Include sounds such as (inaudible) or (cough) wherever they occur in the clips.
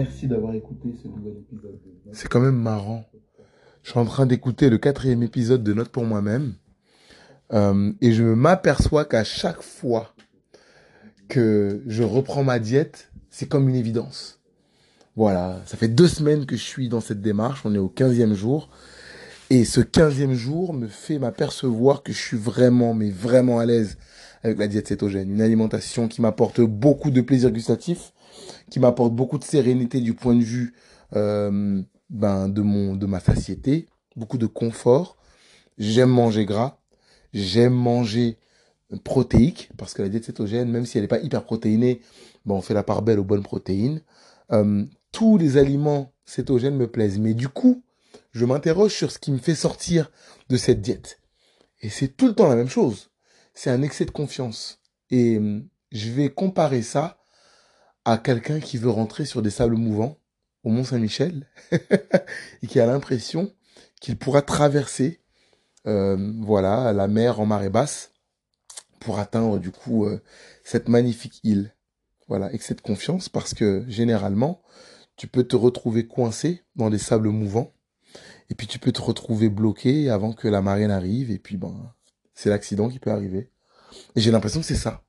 Merci d'avoir écouté ce nouvel épisode. de- C'est quand même marrant. Je suis en train d'écouter le quatrième épisode de Note pour moi-même. Euh, et je m'aperçois qu'à chaque fois que je reprends ma diète, c'est comme une évidence. Voilà, ça fait deux semaines que je suis dans cette démarche, on est au quinzième jour. Et ce quinzième jour me fait m'apercevoir que je suis vraiment, mais vraiment à l'aise avec la diète cétogène. Une alimentation qui m'apporte beaucoup de plaisir gustatif, qui m'apporte beaucoup de sérénité du point de vue euh, ben, de, mon, de ma satiété, beaucoup de confort. J'aime manger gras, j'aime manger protéique, parce que la diète cétogène, même si elle n'est pas hyper protéinée, ben, on fait la part belle aux bonnes protéines. Euh, tous les aliments cétogènes me plaisent, mais du coup, je m'interroge sur ce qui me fait sortir de cette diète. Et c'est tout le temps la même chose. C'est un excès de confiance. Et je vais comparer ça quelqu'un qui veut rentrer sur des sables mouvants au Mont Saint-Michel (laughs) et qui a l'impression qu'il pourra traverser euh, voilà la mer en marée basse pour atteindre du coup euh, cette magnifique île. Voilà, excès de confiance parce que généralement tu peux te retrouver coincé dans des sables mouvants et puis tu peux te retrouver bloqué avant que la marée n'arrive et puis ben c'est l'accident qui peut arriver. Et j'ai l'impression que c'est ça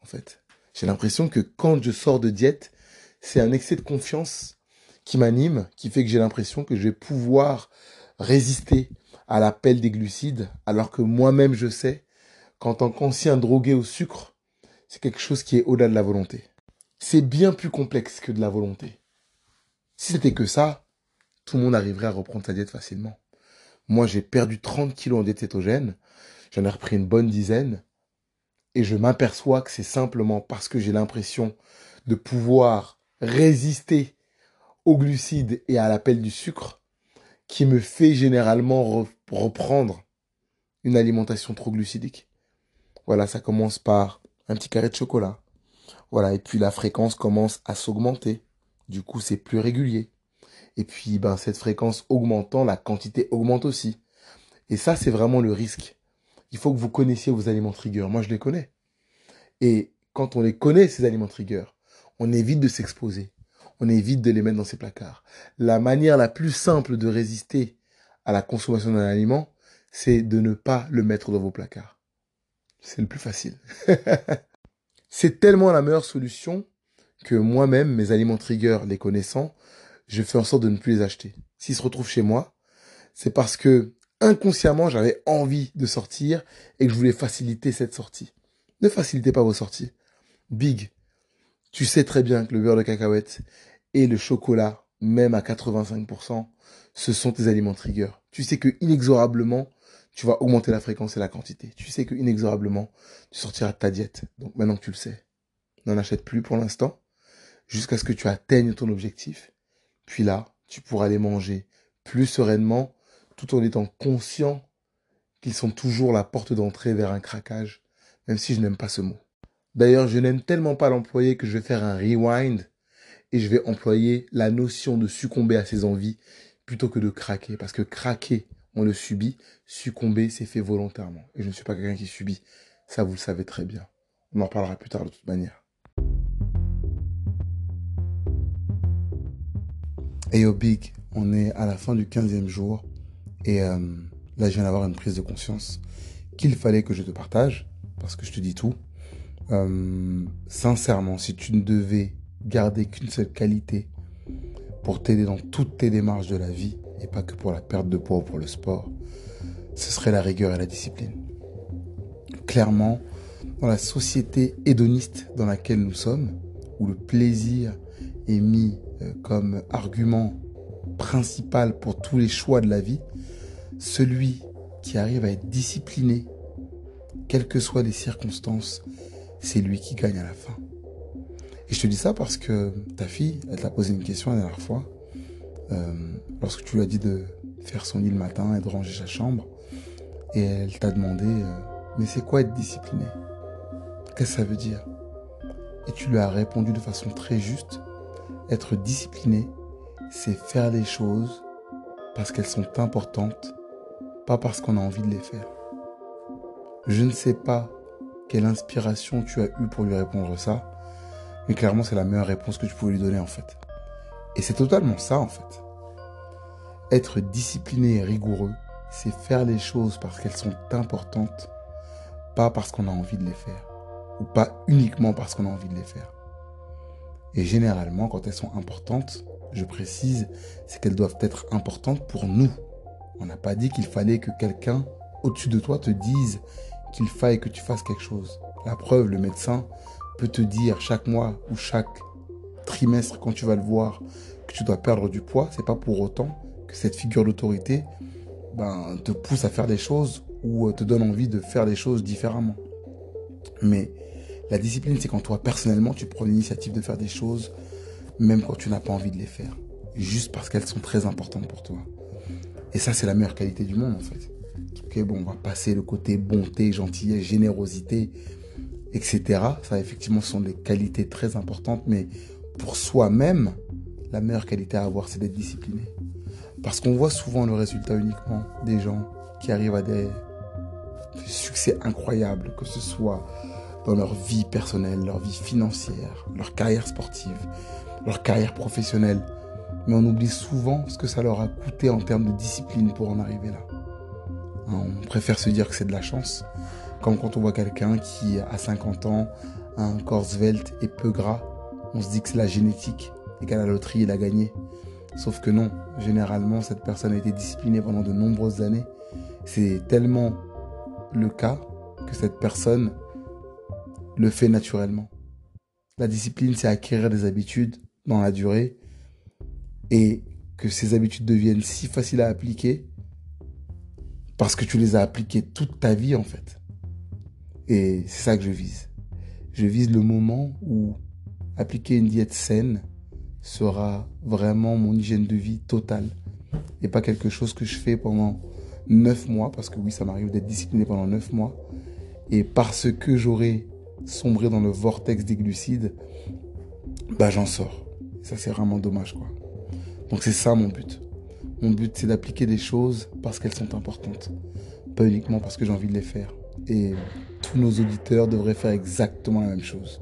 en fait. J'ai l'impression que quand je sors de diète, c'est un excès de confiance qui m'anime, qui fait que j'ai l'impression que je vais pouvoir résister à l'appel des glucides, alors que moi-même je sais qu'en tant qu'ancien drogué au sucre, c'est quelque chose qui est au-delà de la volonté. C'est bien plus complexe que de la volonté. Si c'était que ça, tout le monde arriverait à reprendre sa diète facilement. Moi, j'ai perdu 30 kilos en diète cétogène, j'en ai repris une bonne dizaine, et je m'aperçois que c'est simplement parce que j'ai l'impression de pouvoir résister aux glucides et à l'appel du sucre qui me fait généralement re- reprendre une alimentation trop glucidique. Voilà, ça commence par un petit carré de chocolat. Voilà, et puis la fréquence commence à s'augmenter. Du coup, c'est plus régulier. Et puis, ben, cette fréquence augmentant, la quantité augmente aussi. Et ça, c'est vraiment le risque. Il faut que vous connaissiez vos aliments trigger. Moi, je les connais. Et quand on les connaît, ces aliments trigger, on évite de s'exposer. On évite de les mettre dans ses placards. La manière la plus simple de résister à la consommation d'un aliment, c'est de ne pas le mettre dans vos placards. C'est le plus facile. (laughs) c'est tellement la meilleure solution que moi-même, mes aliments trigger, les connaissant, je fais en sorte de ne plus les acheter. S'ils se retrouvent chez moi, c'est parce que inconsciemment, j'avais envie de sortir et que je voulais faciliter cette sortie. Ne facilitez pas vos sorties. Big, tu sais très bien que le beurre de cacahuète et le chocolat, même à 85%, ce sont tes aliments trigger. Tu sais que inexorablement, tu vas augmenter la fréquence et la quantité. Tu sais que inexorablement, tu sortiras de ta diète. Donc maintenant que tu le sais, n'en achète plus pour l'instant, jusqu'à ce que tu atteignes ton objectif. Puis là, tu pourras les manger plus sereinement, tout en étant conscient qu'ils sont toujours la porte d'entrée vers un craquage, même si je n'aime pas ce mot. D'ailleurs, je n'aime tellement pas l'employer que je vais faire un rewind et je vais employer la notion de succomber à ses envies plutôt que de craquer. Parce que craquer, on le subit. Succomber, c'est fait volontairement. Et je ne suis pas quelqu'un qui subit. Ça, vous le savez très bien. On en reparlera plus tard de toute manière. Et yo Big, on est à la fin du 15e jour. Et euh, là, je viens d'avoir une prise de conscience qu'il fallait que je te partage. Parce que je te dis tout. Euh, sincèrement, si tu ne devais garder qu'une seule qualité pour t'aider dans toutes tes démarches de la vie, et pas que pour la perte de poids ou pour le sport, ce serait la rigueur et la discipline. Clairement, dans la société hédoniste dans laquelle nous sommes, où le plaisir est mis euh, comme argument principal pour tous les choix de la vie, celui qui arrive à être discipliné, quelles que soient les circonstances, c'est lui qui gagne à la fin. Et je te dis ça parce que ta fille, elle t'a posé une question la dernière fois, euh, lorsque tu lui as dit de faire son lit le matin et de ranger sa chambre, et elle t'a demandé, euh, mais c'est quoi être discipliné? Qu'est-ce que ça veut dire? Et tu lui as répondu de façon très juste, être discipliné, c'est faire les choses parce qu'elles sont importantes, pas parce qu'on a envie de les faire. Je ne sais pas quelle inspiration tu as eue pour lui répondre ça, mais clairement c'est la meilleure réponse que tu pouvais lui donner en fait. Et c'est totalement ça en fait. Être discipliné et rigoureux, c'est faire les choses parce qu'elles sont importantes, pas parce qu'on a envie de les faire, ou pas uniquement parce qu'on a envie de les faire. Et généralement, quand elles sont importantes, je précise, c'est qu'elles doivent être importantes pour nous. On n'a pas dit qu'il fallait que quelqu'un au-dessus de toi te dise qu'il faille que tu fasses quelque chose. La preuve, le médecin peut te dire chaque mois ou chaque trimestre quand tu vas le voir que tu dois perdre du poids. C'est pas pour autant que cette figure d'autorité ben, te pousse à faire des choses ou te donne envie de faire les choses différemment. Mais la discipline, c'est quand toi, personnellement, tu prends l'initiative de faire des choses, même quand tu n'as pas envie de les faire. Juste parce qu'elles sont très importantes pour toi. Et ça, c'est la meilleure qualité du monde, en fait. Bon, on va passer le côté bonté, gentillesse, générosité, etc. Ça, effectivement, sont des qualités très importantes, mais pour soi-même, la meilleure qualité à avoir, c'est d'être discipliné. Parce qu'on voit souvent le résultat uniquement des gens qui arrivent à des succès incroyables, que ce soit dans leur vie personnelle, leur vie financière, leur carrière sportive, leur carrière professionnelle. Mais on oublie souvent ce que ça leur a coûté en termes de discipline pour en arriver là. Hein, on préfère se dire que c'est de la chance, comme quand on voit quelqu'un qui, à 50 ans, a un corps svelte et peu gras, on se dit que c'est la génétique et qu'à la loterie, il a gagné. Sauf que non, généralement, cette personne a été disciplinée pendant de nombreuses années. C'est tellement le cas que cette personne le fait naturellement. La discipline, c'est acquérir des habitudes dans la durée et que ces habitudes deviennent si faciles à appliquer parce que tu les as appliquées toute ta vie en fait. Et c'est ça que je vise. Je vise le moment où appliquer une diète saine sera vraiment mon hygiène de vie totale et pas quelque chose que je fais pendant neuf mois parce que oui, ça m'arrive d'être discipliné pendant neuf mois et parce que j'aurai sombré dans le vortex des glucides, bah j'en sors. Ça c'est vraiment dommage quoi. Donc c'est ça mon but. Mon but c'est d'appliquer des choses parce qu'elles sont importantes, pas uniquement parce que j'ai envie de les faire. Et tous nos auditeurs devraient faire exactement la même chose.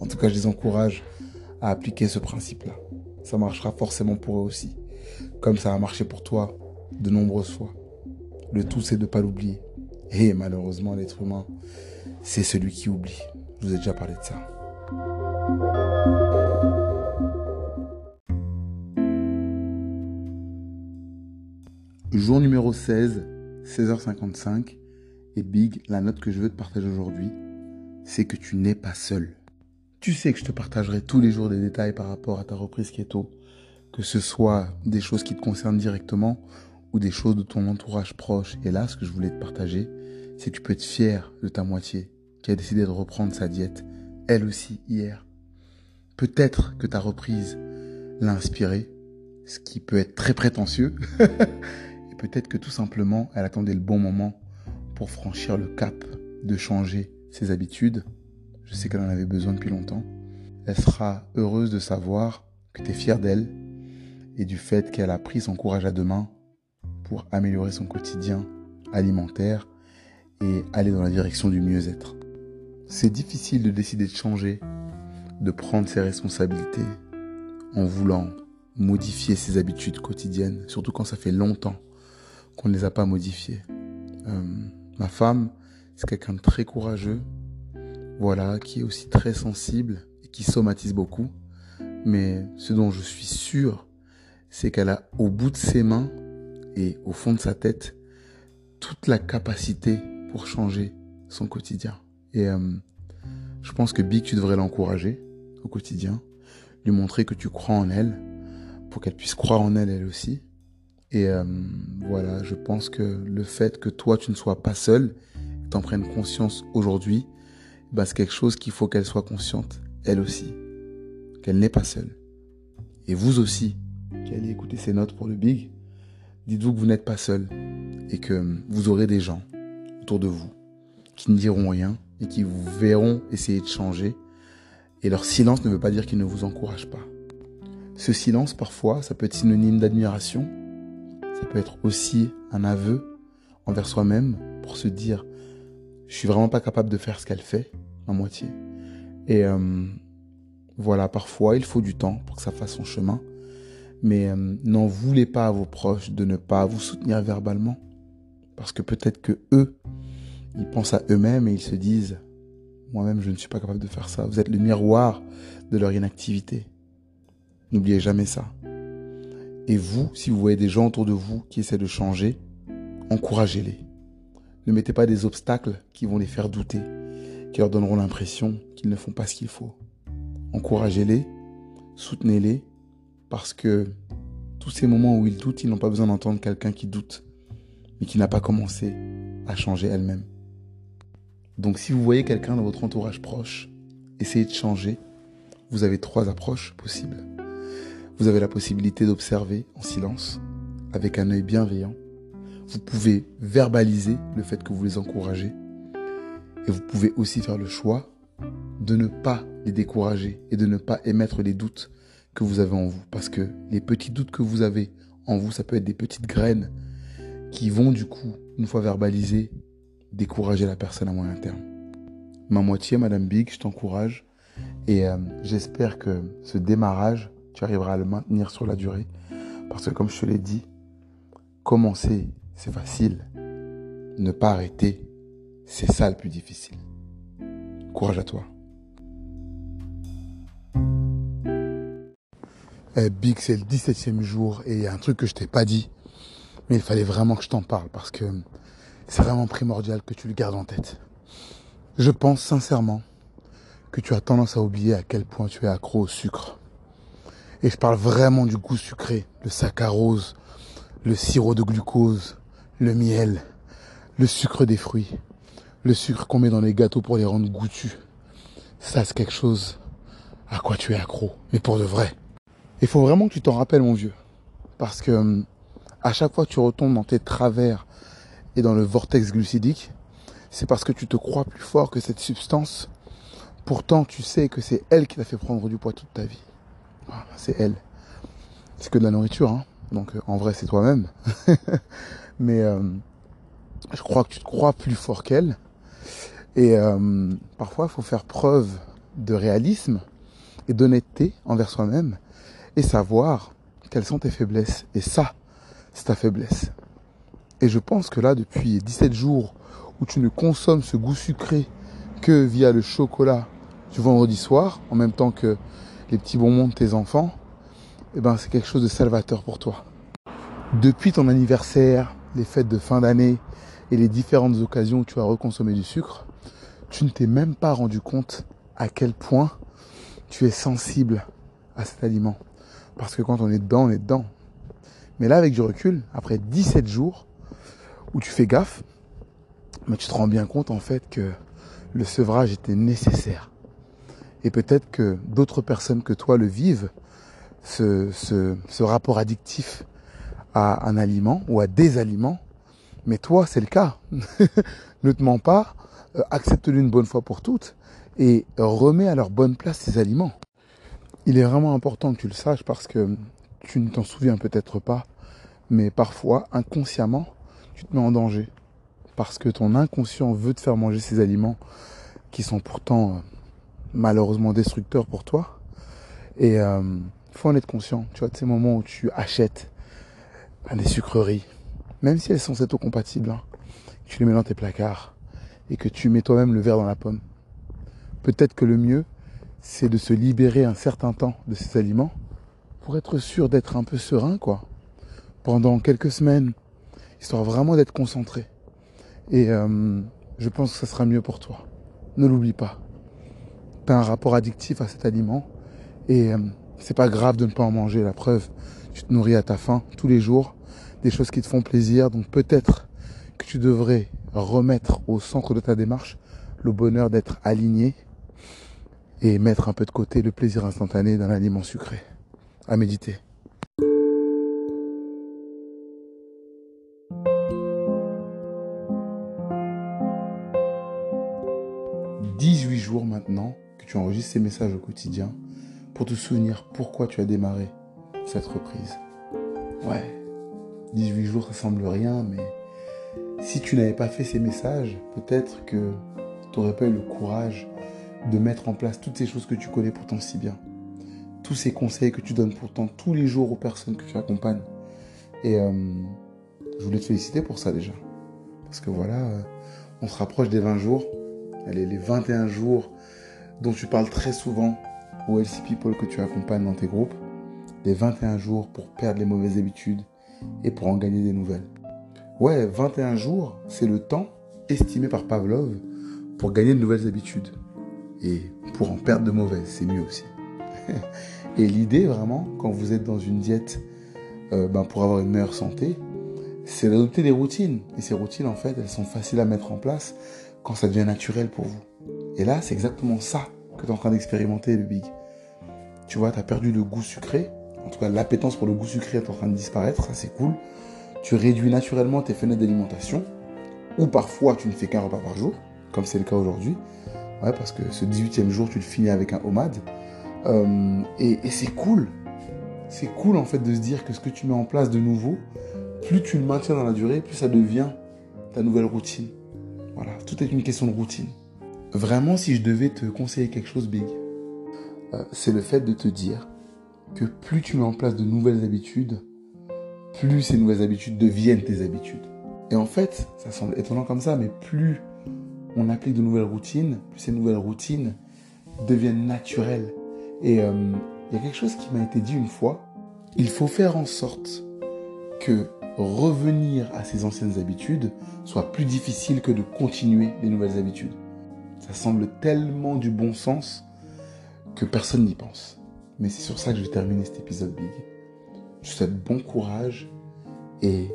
En tout cas, je les encourage à appliquer ce principe-là. Ça marchera forcément pour eux aussi, comme ça a marché pour toi de nombreuses fois. Le tout c'est de ne pas l'oublier. Et malheureusement, l'être humain, c'est celui qui oublie. Je vous ai déjà parlé de ça. Jour numéro 16, 16h55. Et Big, la note que je veux te partager aujourd'hui, c'est que tu n'es pas seul. Tu sais que je te partagerai tous les jours des détails par rapport à ta reprise keto, que ce soit des choses qui te concernent directement ou des choses de ton entourage proche. Et là, ce que je voulais te partager, c'est que tu peux être fier de ta moitié qui a décidé de reprendre sa diète, elle aussi, hier. Peut-être que ta reprise l'a inspirée, ce qui peut être très prétentieux. (laughs) Peut-être que tout simplement, elle attendait le bon moment pour franchir le cap de changer ses habitudes. Je sais qu'elle en avait besoin depuis longtemps. Elle sera heureuse de savoir que tu es fier d'elle et du fait qu'elle a pris son courage à deux mains pour améliorer son quotidien alimentaire et aller dans la direction du mieux-être. C'est difficile de décider de changer, de prendre ses responsabilités en voulant modifier ses habitudes quotidiennes, surtout quand ça fait longtemps qu'on ne les a pas modifiées. Euh, ma femme, c'est quelqu'un de très courageux, voilà, qui est aussi très sensible et qui somatise beaucoup. Mais ce dont je suis sûr, c'est qu'elle a au bout de ses mains et au fond de sa tête toute la capacité pour changer son quotidien. Et euh, je pense que Big, tu devrais l'encourager au quotidien, lui montrer que tu crois en elle, pour qu'elle puisse croire en elle elle aussi. Et euh, voilà, je pense que le fait que toi, tu ne sois pas seul, que tu en prennes conscience aujourd'hui, bah, c'est quelque chose qu'il faut qu'elle soit consciente, elle aussi, qu'elle n'est pas seule. Et vous aussi, qui allez écouter ces notes pour le Big, dites-vous que vous n'êtes pas seul et que vous aurez des gens autour de vous qui ne diront rien et qui vous verront essayer de changer. Et leur silence ne veut pas dire qu'ils ne vous encouragent pas. Ce silence, parfois, ça peut être synonyme d'admiration. Ça peut être aussi un aveu envers soi-même pour se dire, je suis vraiment pas capable de faire ce qu'elle fait, à moitié. Et euh, voilà, parfois, il faut du temps pour que ça fasse son chemin. Mais euh, n'en voulez pas à vos proches de ne pas vous soutenir verbalement. Parce que peut-être que eux, ils pensent à eux-mêmes et ils se disent, moi-même, je ne suis pas capable de faire ça. Vous êtes le miroir de leur inactivité. N'oubliez jamais ça. Et vous, si vous voyez des gens autour de vous qui essaient de changer, encouragez-les. Ne mettez pas des obstacles qui vont les faire douter, qui leur donneront l'impression qu'ils ne font pas ce qu'il faut. Encouragez-les, soutenez-les, parce que tous ces moments où ils doutent, ils n'ont pas besoin d'entendre quelqu'un qui doute, mais qui n'a pas commencé à changer elle-même. Donc si vous voyez quelqu'un dans votre entourage proche, essayez de changer. Vous avez trois approches possibles. Vous avez la possibilité d'observer en silence, avec un œil bienveillant. Vous pouvez verbaliser le fait que vous les encouragez. Et vous pouvez aussi faire le choix de ne pas les décourager et de ne pas émettre les doutes que vous avez en vous. Parce que les petits doutes que vous avez en vous, ça peut être des petites graines qui vont du coup, une fois verbalisées, décourager la personne à moyen terme. Ma moitié, Madame Big, je t'encourage et euh, j'espère que ce démarrage, tu arriveras à le maintenir sur la durée. Parce que comme je te l'ai dit, commencer, c'est facile. Ne pas arrêter, c'est ça le plus difficile. Courage à toi. Eh, Big, c'est le 17e jour et il y a un truc que je t'ai pas dit, mais il fallait vraiment que je t'en parle parce que c'est vraiment primordial que tu le gardes en tête. Je pense sincèrement que tu as tendance à oublier à quel point tu es accro au sucre. Et je parle vraiment du goût sucré, le saccharose, le sirop de glucose, le miel, le sucre des fruits, le sucre qu'on met dans les gâteaux pour les rendre goûtus. Ça, c'est quelque chose à quoi tu es accro, mais pour de vrai. Il faut vraiment que tu t'en rappelles, mon vieux. Parce que hum, à chaque fois que tu retombes dans tes travers et dans le vortex glucidique, c'est parce que tu te crois plus fort que cette substance. Pourtant, tu sais que c'est elle qui t'a fait prendre du poids toute ta vie. C'est elle. C'est que de la nourriture, hein. Donc, euh, en vrai, c'est toi-même. (laughs) Mais euh, je crois que tu te crois plus fort qu'elle. Et euh, parfois, il faut faire preuve de réalisme et d'honnêteté envers soi-même et savoir quelles sont tes faiblesses. Et ça, c'est ta faiblesse. Et je pense que là, depuis 17 jours où tu ne consommes ce goût sucré que via le chocolat du vendredi soir, en même temps que les petits bonbons de tes enfants, eh ben, c'est quelque chose de salvateur pour toi. Depuis ton anniversaire, les fêtes de fin d'année et les différentes occasions où tu as reconsommé du sucre, tu ne t'es même pas rendu compte à quel point tu es sensible à cet aliment. Parce que quand on est dedans, on est dedans. Mais là, avec du recul, après 17 jours où tu fais gaffe, mais tu te rends bien compte en fait que le sevrage était nécessaire. Et peut-être que d'autres personnes que toi le vivent, ce, rapport addictif à un aliment ou à des aliments. Mais toi, c'est le cas. (laughs) ne te mens pas, euh, accepte-le une bonne fois pour toutes et remets à leur bonne place ces aliments. Il est vraiment important que tu le saches parce que tu ne t'en souviens peut-être pas, mais parfois, inconsciemment, tu te mets en danger. Parce que ton inconscient veut te faire manger ces aliments qui sont pourtant euh, malheureusement destructeurs pour toi. Et euh, faut en être conscient. Tu vois, de ces moments où tu achètes des sucreries, même si elles sont cétocompatibles, hein, tu les mets dans tes placards et que tu mets toi-même le verre dans la pomme. Peut-être que le mieux, c'est de se libérer un certain temps de ces aliments pour être sûr d'être un peu serein, quoi. Pendant quelques semaines, histoire vraiment d'être concentré. Et euh, je pense que ça sera mieux pour toi. Ne l'oublie pas. Tu as un rapport addictif à cet aliment et euh, c'est pas grave de ne pas en manger. La preuve, tu te nourris à ta faim tous les jours, des choses qui te font plaisir. Donc peut-être que tu devrais remettre au centre de ta démarche le bonheur d'être aligné et mettre un peu de côté le plaisir instantané d'un aliment sucré. À méditer. « 18 jours maintenant tu enregistres ces messages au quotidien pour te souvenir pourquoi tu as démarré cette reprise. Ouais, 18 jours ça semble rien, mais si tu n'avais pas fait ces messages, peut-être que tu n'aurais pas eu le courage de mettre en place toutes ces choses que tu connais pourtant si bien. tous ces conseils que tu donnes pourtant tous les jours aux personnes que tu accompagnes. Et euh, je voulais te féliciter pour ça déjà. Parce que voilà, euh, on se rapproche des 20 jours. Allez, les 21 jours dont tu parles très souvent aux LC People que tu accompagnes dans tes groupes. Les 21 jours pour perdre les mauvaises habitudes et pour en gagner des nouvelles. Ouais, 21 jours, c'est le temps estimé par Pavlov pour gagner de nouvelles habitudes. Et pour en perdre de mauvaises, c'est mieux aussi. (laughs) et l'idée vraiment, quand vous êtes dans une diète euh, ben, pour avoir une meilleure santé, c'est d'adopter des routines. Et ces routines, en fait, elles sont faciles à mettre en place quand ça devient naturel pour vous. Et là, c'est exactement ça que tu es en train d'expérimenter, le. Tu vois, tu as perdu le goût sucré. En tout cas, l'appétence pour le goût sucré est en train de disparaître. Ça, c'est cool. Tu réduis naturellement tes fenêtres d'alimentation. Ou parfois, tu ne fais qu'un repas par jour, comme c'est le cas aujourd'hui. Ouais, parce que ce 18e jour, tu le finis avec un homade. Euh, et c'est cool. C'est cool, en fait, de se dire que ce que tu mets en place de nouveau, plus tu le maintiens dans la durée, plus ça devient ta nouvelle routine. Voilà, tout est une question de routine. Vraiment, si je devais te conseiller quelque chose, Big, euh, c'est le fait de te dire que plus tu mets en place de nouvelles habitudes, plus ces nouvelles habitudes deviennent tes habitudes. Et en fait, ça semble étonnant comme ça, mais plus on applique de nouvelles routines, plus ces nouvelles routines deviennent naturelles. Et euh, il y a quelque chose qui m'a été dit une fois, il faut faire en sorte que revenir à ses anciennes habitudes soit plus difficile que de continuer les nouvelles habitudes. Ça semble tellement du bon sens que personne n'y pense. Mais c'est sur ça que je vais terminer cet épisode Big. Je te souhaite bon courage et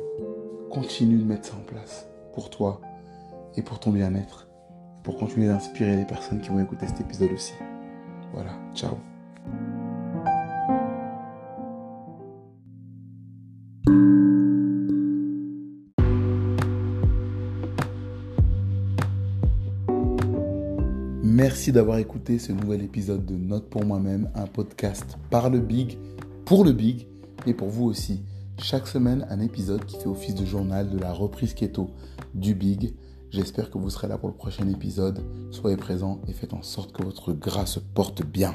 continue de mettre ça en place pour toi et pour ton bien-être, pour continuer d'inspirer les personnes qui vont écouter cet épisode aussi. Voilà, ciao. Merci d'avoir écouté ce nouvel épisode de Note pour moi-même, un podcast par le Big, pour le Big, et pour vous aussi. Chaque semaine, un épisode qui fait office de journal de la reprise keto du Big. J'espère que vous serez là pour le prochain épisode. Soyez présents et faites en sorte que votre gras porte bien.